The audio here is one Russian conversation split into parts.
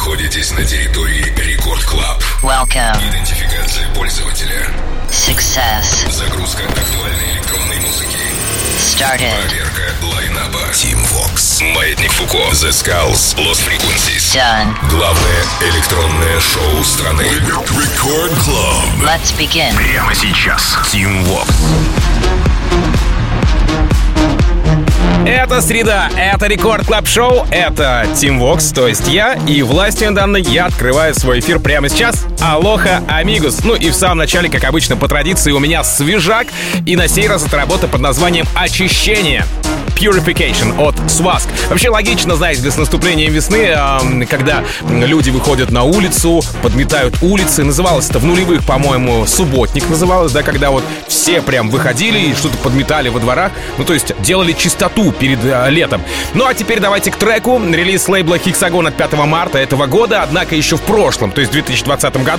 находитесь на территории Record Club. Welcome. Идентификация пользователя. Success. Загрузка актуальной электронной музыки. Started. Проверка лайнапа. Tim Vox. Маятник Фуко. The Skulls. Lost Frequencies. Done. Главное электронное шоу страны. Record Club. Let's begin. Прямо сейчас. Tim Vox. Это среда, это Record Club Show, это Tim Vox, то есть я, и властью данной я открываю свой эфир прямо сейчас. Алоха, amigos. Ну и в самом начале, как обычно, по традиции, у меня свежак, и на сей раз это работа под названием «Очищение». Purification от SWACQ. Вообще логично, знаете, с наступлением весны, когда люди выходят на улицу, подметают улицы. Называлось это в нулевых, по-моему, субботник называлось, да, когда вот все прям выходили и что-то подметали во дворах. Ну, то есть делали чистоту перед э, летом. Ну, а теперь давайте к треку. Релиз лейбла Hexagon от 5 марта этого года, однако еще в прошлом, то есть в 2020 году.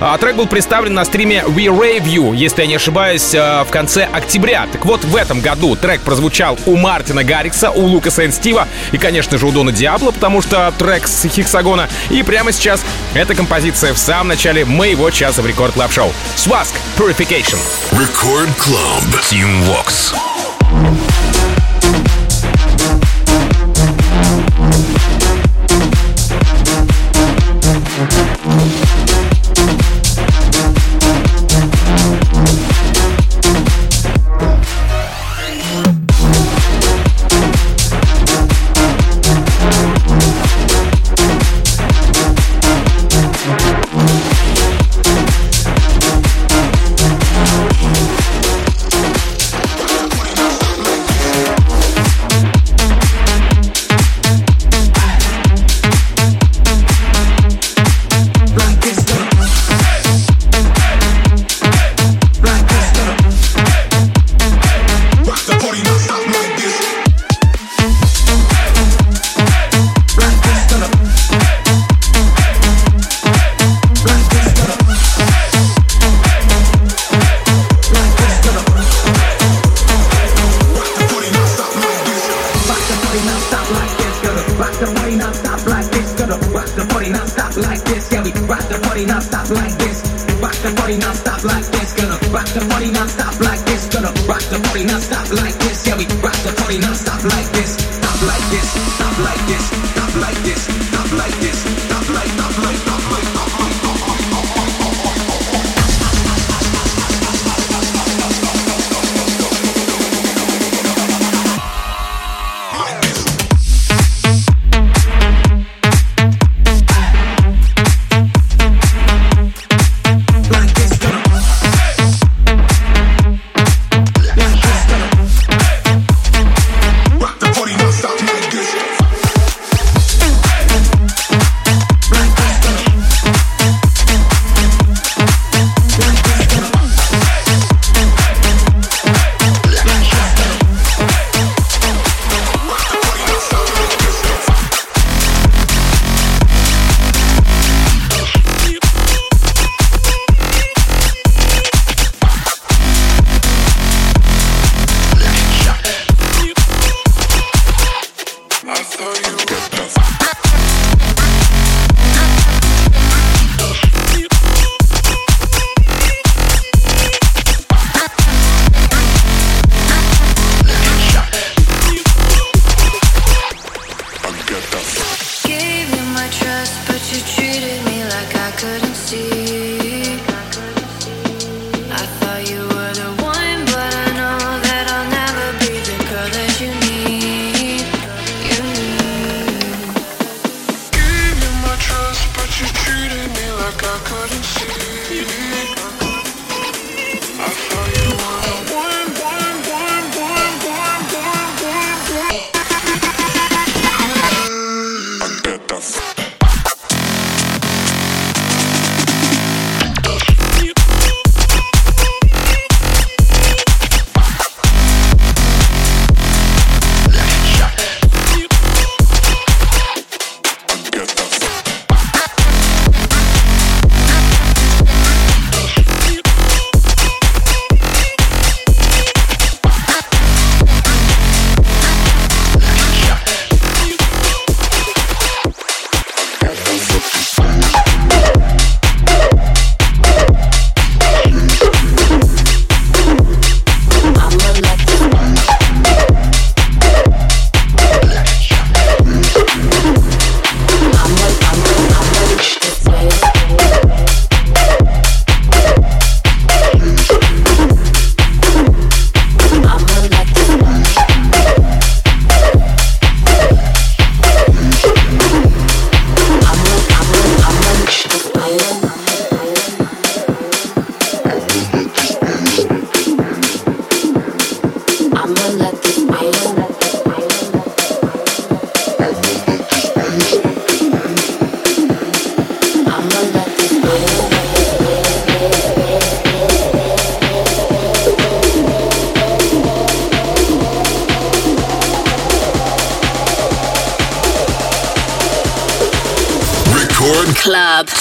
А, трек был представлен на стриме We Rave You, если я не ошибаюсь, э, в конце октября. Так вот, в этом году трек прозвучал у Мартина Гаррикса, у Лукаса и Стива и, конечно же, у Дона Диабло, потому что трек с Хексагона. И прямо сейчас эта композиция в самом начале моего часа в Record Club Show. SWACQ Purification. Record Club. Team Vox.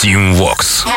Team Vox.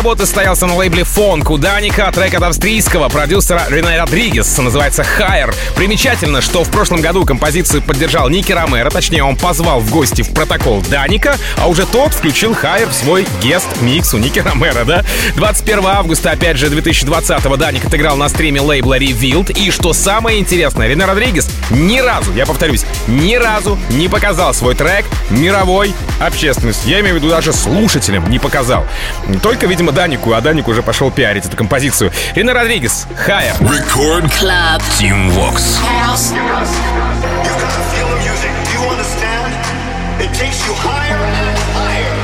работы состоялся на лейбле Фонк у Даника, трек от австрийского продюсера Рене Родригес, называется «Higher». Примечательно, что в прошлом году композицию поддержал Ники Ромеро, точнее он позвал в гости в протокол Даника, а уже тот включил «Higher» в свой гест-микс у Ники Ромеро, да? 21 августа, опять же, 2020-го Даник отыграл на стриме лейбла Revealed, и что самое интересное, Рене Родригес ни разу, я повторюсь, ни разу не показал свой трек мировой общественности. Я имею в виду даже слушателям не показал. Только, видимо, Данику, а Даник уже пошел пиарить эту композицию. Рене Родригес, Higher. Record Club. Team Vox. You've got to feel the music. Do you understand? It takes you higher and higher.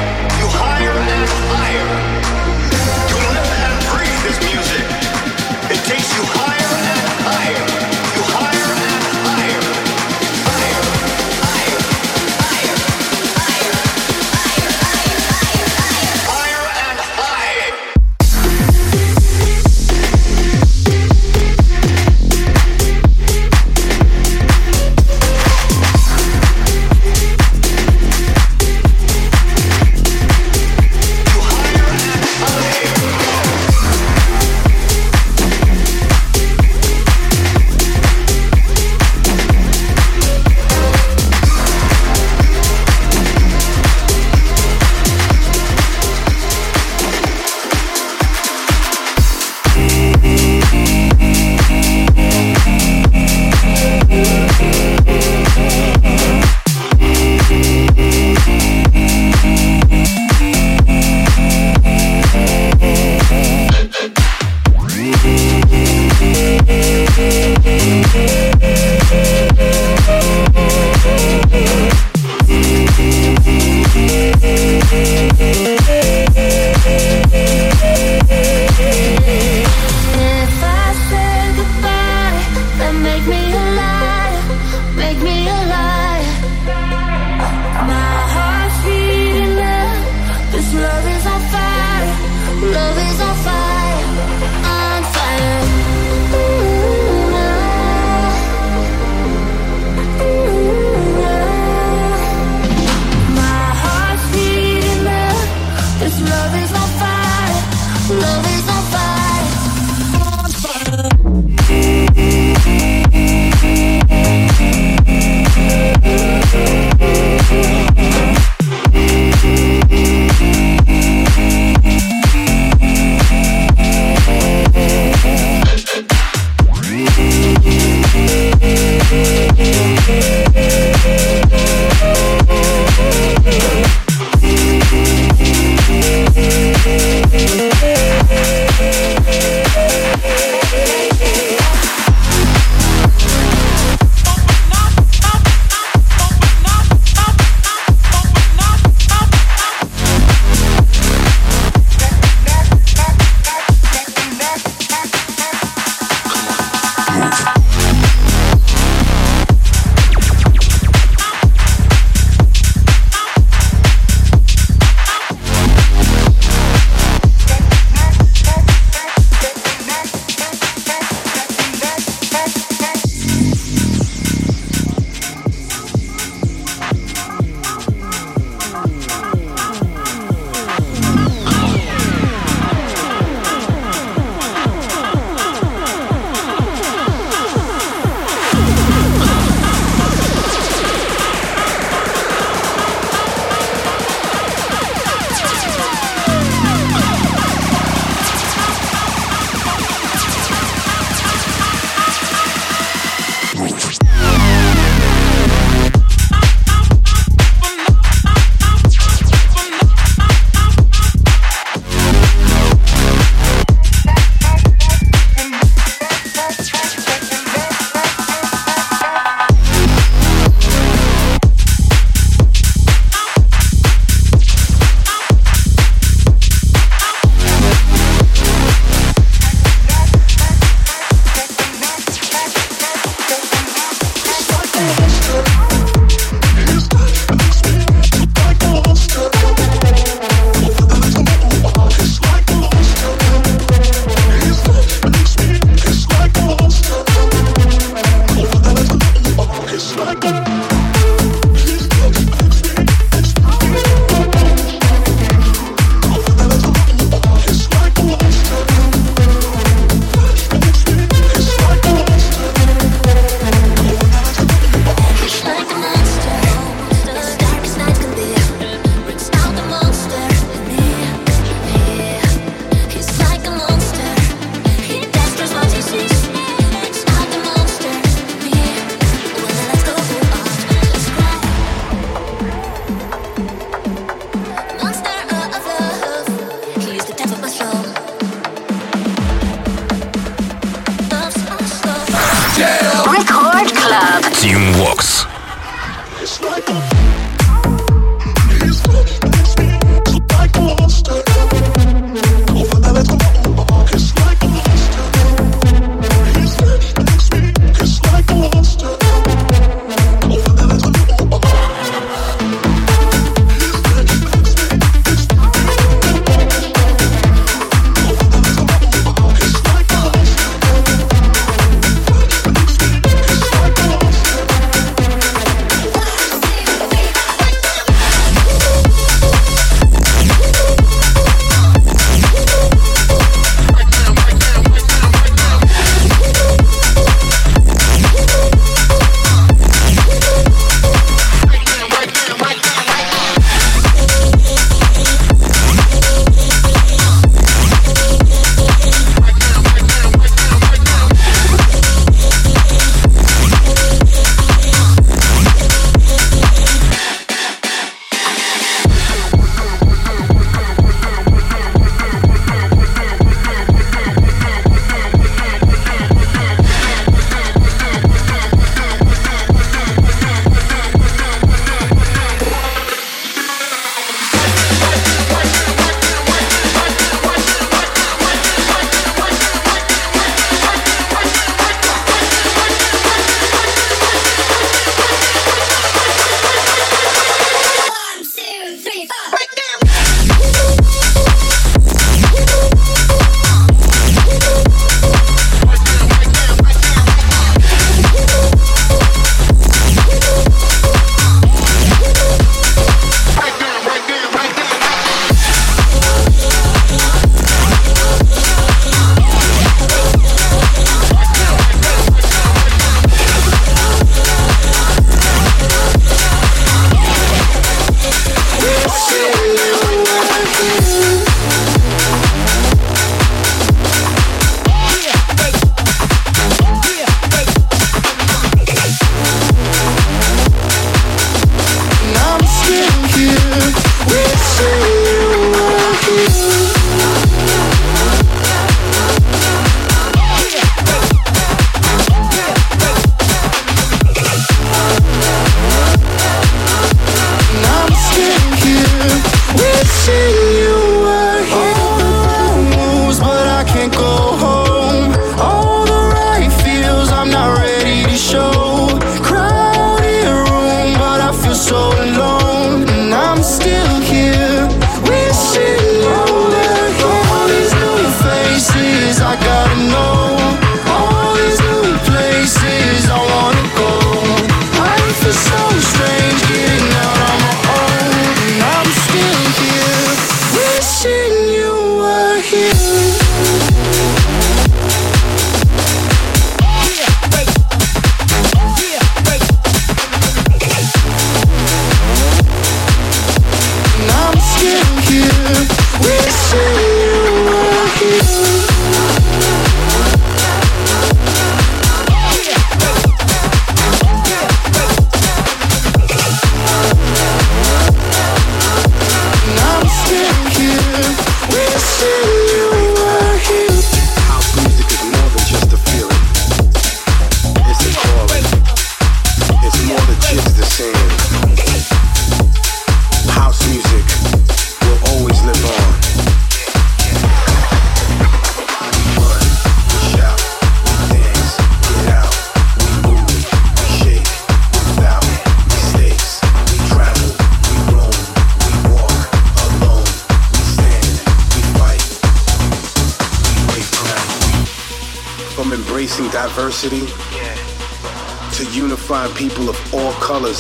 you.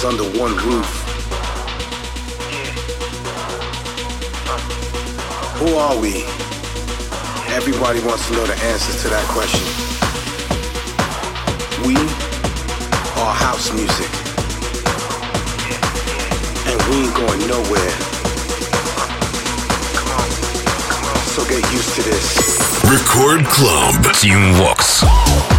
under one roof. Who are we? Everybody wants to know the answers to that question. We are house music. And we ain't going nowhere. So get used to this. Record Club Team Vox.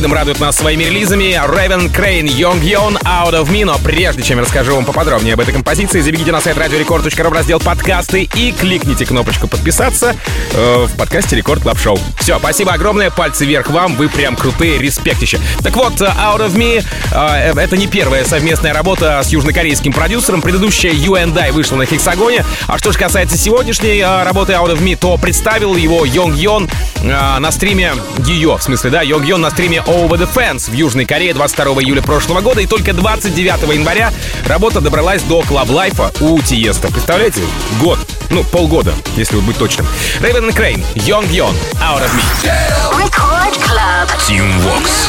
Freedom радуют нас своими релизами. Raven Kreyn, Young Yon, Out of Me. Но прежде чем я расскажу вам поподробнее об этой композиции, забегите на сайт radiorecord.ru в раздел подкасты и кликните кнопочку подписаться э, в подкасте Record Club Show. Все, спасибо огромное, пальцы вверх вам, вы прям крутые, респектище. Так вот, Out of Me э, это не первая совместная работа с южнокорейским продюсером. Предыдущая You and I вышла на Хексагоне. А что же касается сегодняшней э, работы Out of Me, то представил его Йонг Йон на стриме ее, в смысле, да, Йонг Йон на стриме Over the Fence в Южной Корее 22 июля прошлого года. И только 29 января работа добралась до Club Life а у Тиеста. Представляете? Год. Ну, полгода, если быть точным. Raven Kreyn, Young Yon, Out of Me. Club. Tim Vox.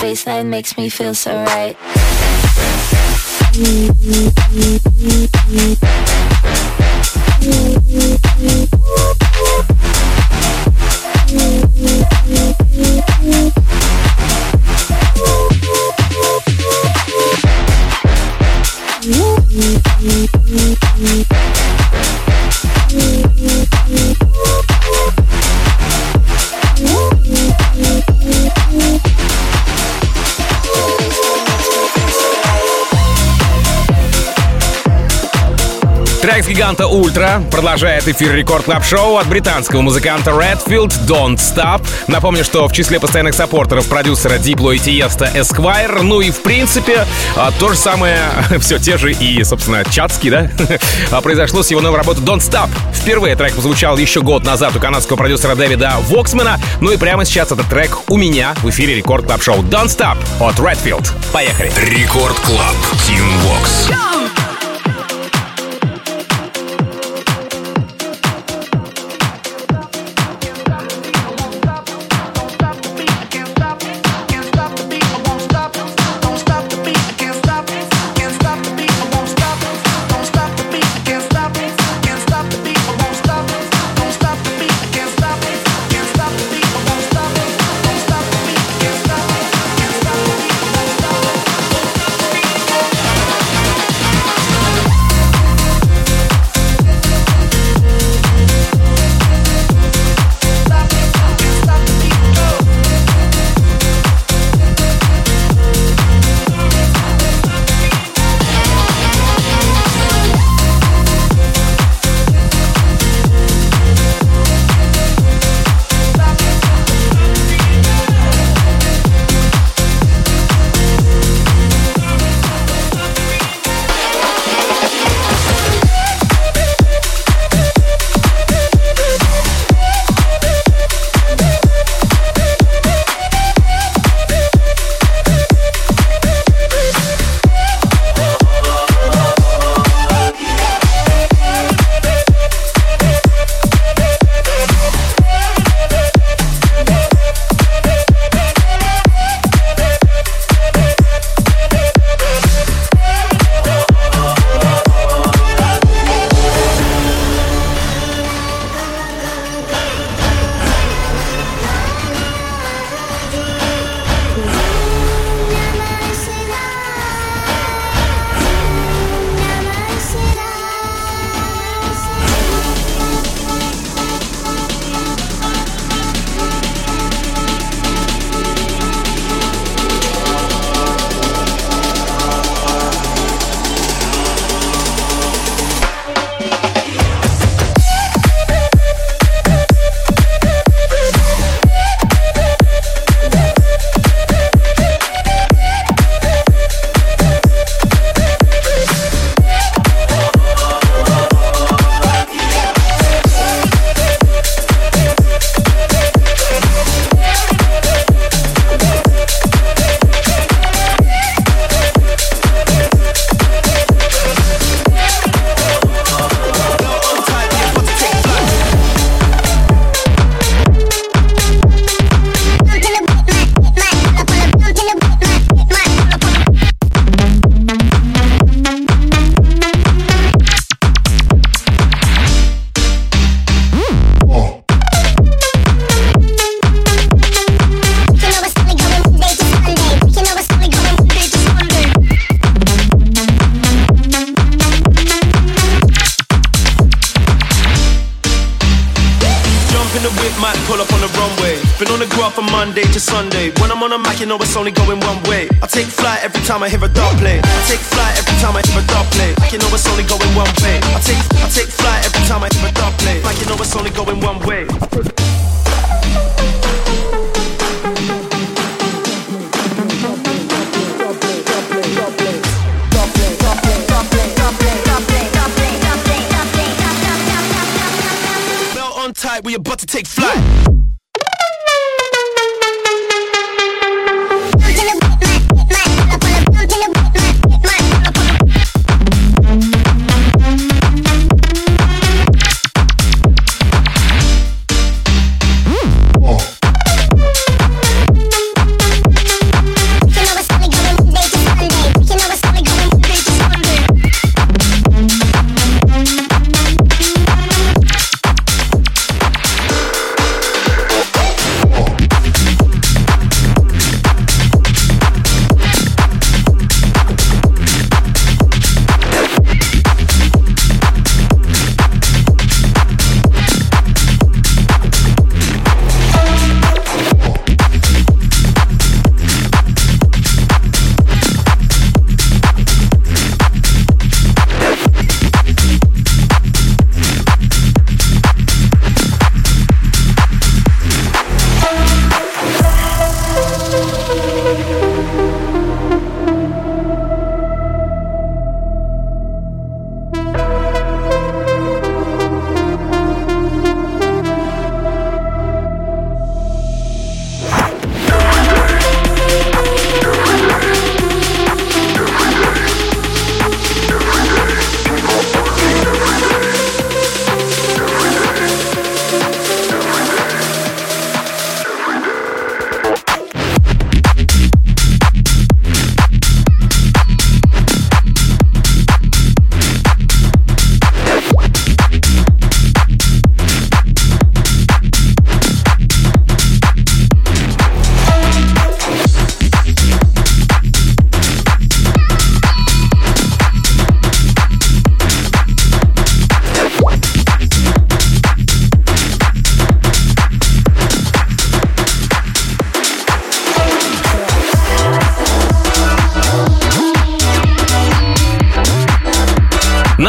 Baseline makes me feel so right. Трек с гиганта Ультра продолжает эфир Record Club Show от британского музыканта Redfield Don't Stop. Напомню, что в числе постоянных саппортеров продюсера Дипло и Тиеста Esquire. Ну и в принципе а, то же самое, все те же и, собственно, Чацкий, да, а, произошло с его новой работой Don't Stop. Впервые трек прозвучал еще год назад у канадского продюсера Дэвида Воксмена. Ну и прямо сейчас этот трек у меня в эфире Record Club Show Don't Stop от Redfield. Поехали. Record Club. Тим Вокс.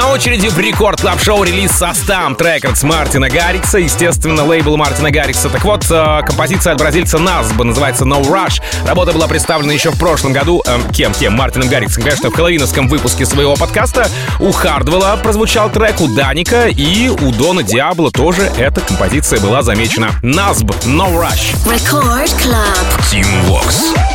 на очереди в рекорд клаб шоу релиз со Stamp Records Мартина Гаррикса, естественно, лейбл Мартина Гаррикса. Так вот, э, композиция от бразильца Назба называется No Rush. Работа была представлена еще в прошлом году э, кем-кем? Мартином Гарриксом, конечно, в хэллоуиновском выпуске своего подкаста. У Хардвелла прозвучал трек, у Даника и у Дона Диабло тоже эта композиция была замечена. Назб No Rush. Record Club. Team Vox.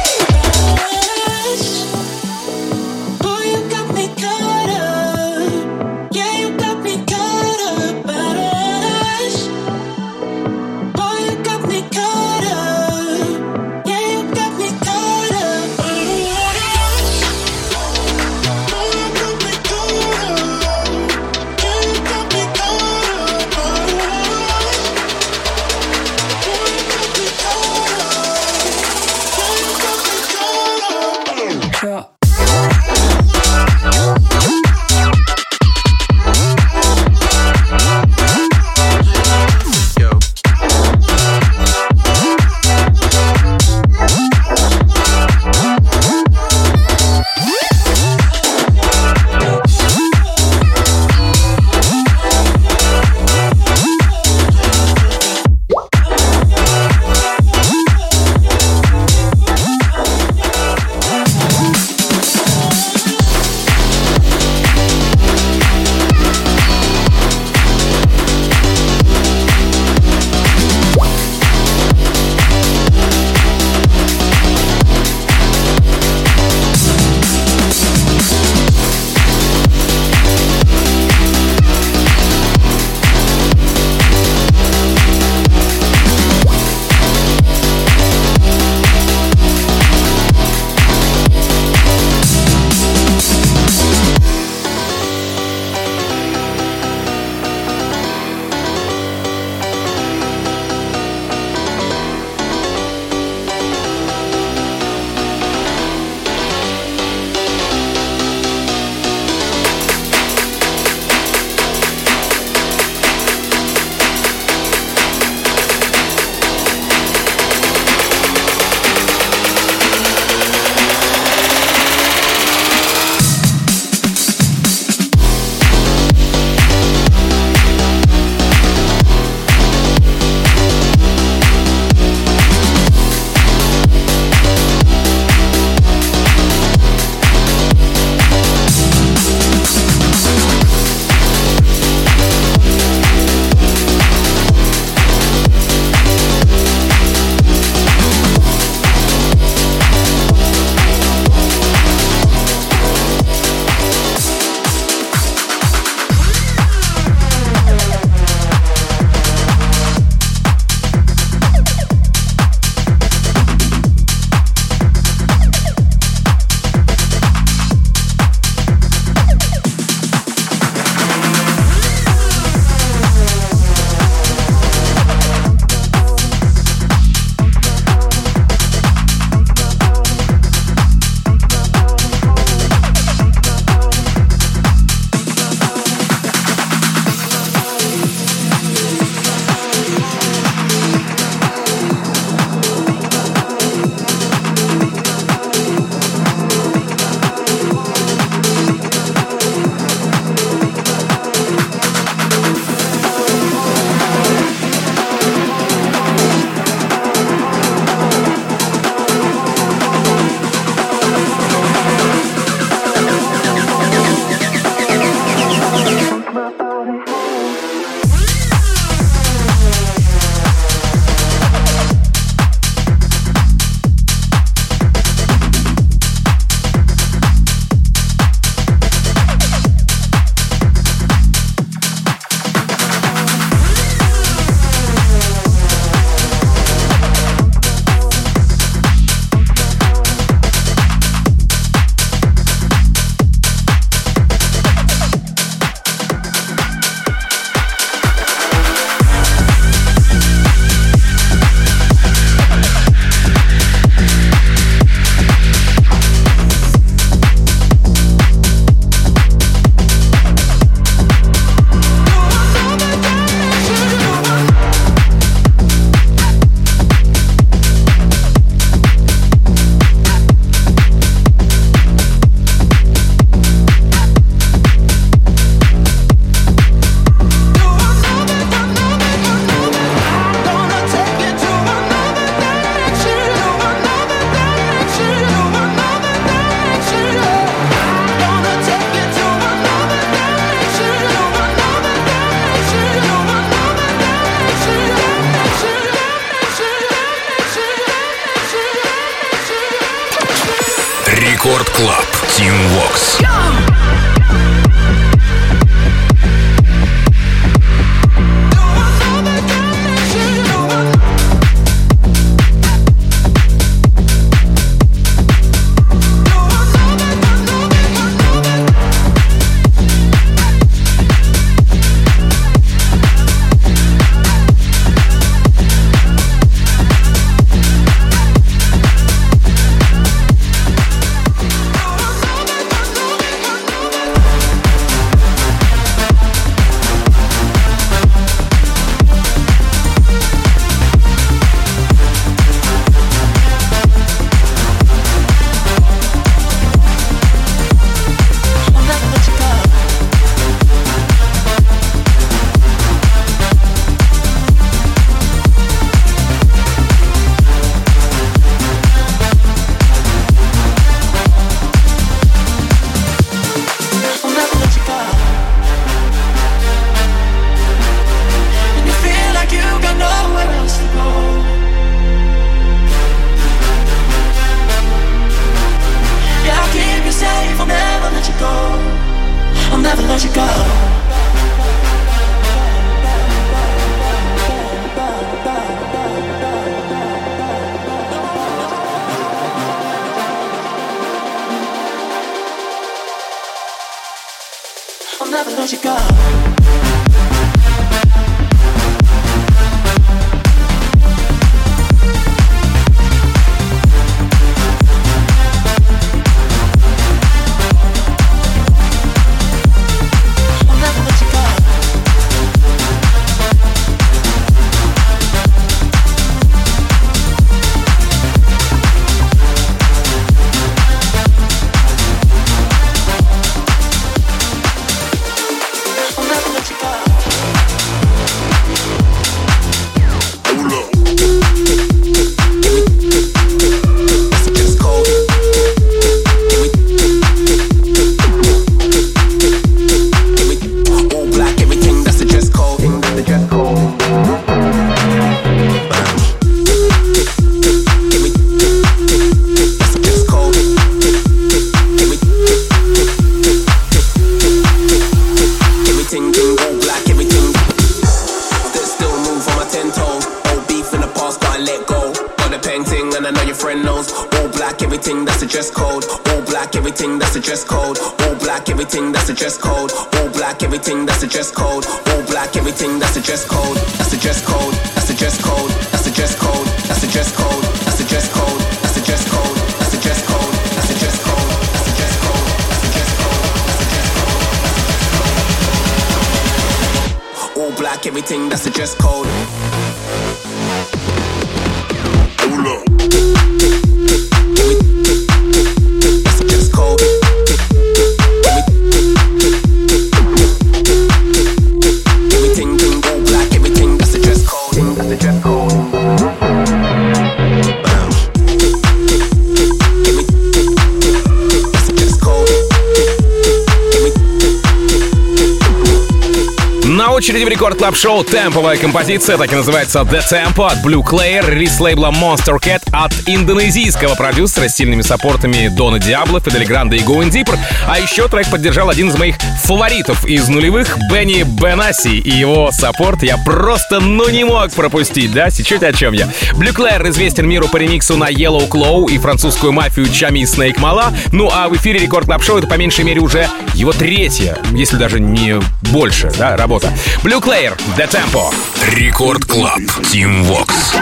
Club Show темповая композиция, так и называется The Tempo от Blue Clay, релиз лейбла Monstercat от индонезийского продюсера с сильными саппортами Дона Диабло, Фидели Гранда и Going Deeper. А еще трек поддержал один из моих фаворитов из нулевых, Бенни Бенаси и его саппорт я просто ну не мог пропустить, да? Сейчас о чем я. Blue Clay, известен миру по ремиксу на Yellow Claw и французскую мафию Чами и Снейк Мала. Ну а в эфире Record Club Show это по меньшей мере уже его третья, если даже не больше, да, работа. Blue Clayer Дезер. Де Темпо. Рекорд Клаб. Тим Вокс.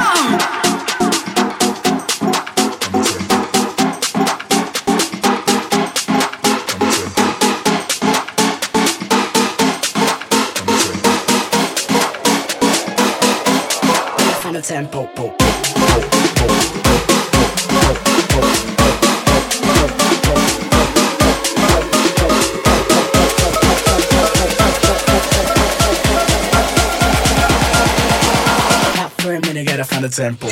example.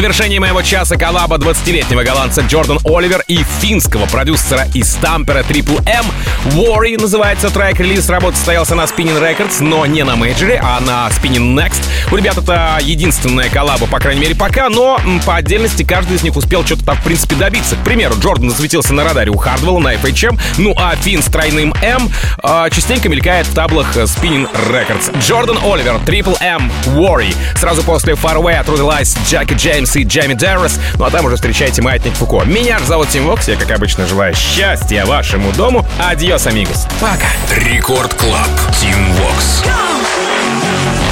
Завершении моего часа коллаба 20-летнего голландца Джордан Оливер и финского продюсера и стампера Triple M Worry называется трек. Релиз работы состоялся на Spinnin' Records, но не на мейджоре, а на Spinnin' Next. У ребят это единственная коллаба, по крайней мере, пока, но по отдельности каждый из них успел что-то там, в принципе, добиться. К примеру, Джордан засветился на радаре у Хардвелла на FHM, ну а Финн с тройным M а, частенько мелькает в таблах э, Spinnin' Records. Джордан Оливер, Triple M, Worry. Сразу после Far Away отрудилась Джеки Джеймс и Джейми Деррис. Ну а там уже встречайте Маятник Фуко. Меня зовут Тим Вокс. Я, как обычно, желаю счастья вашему дому. Adiós, amigos. Пока. Рекорд Клаб. Тим Вокс. You've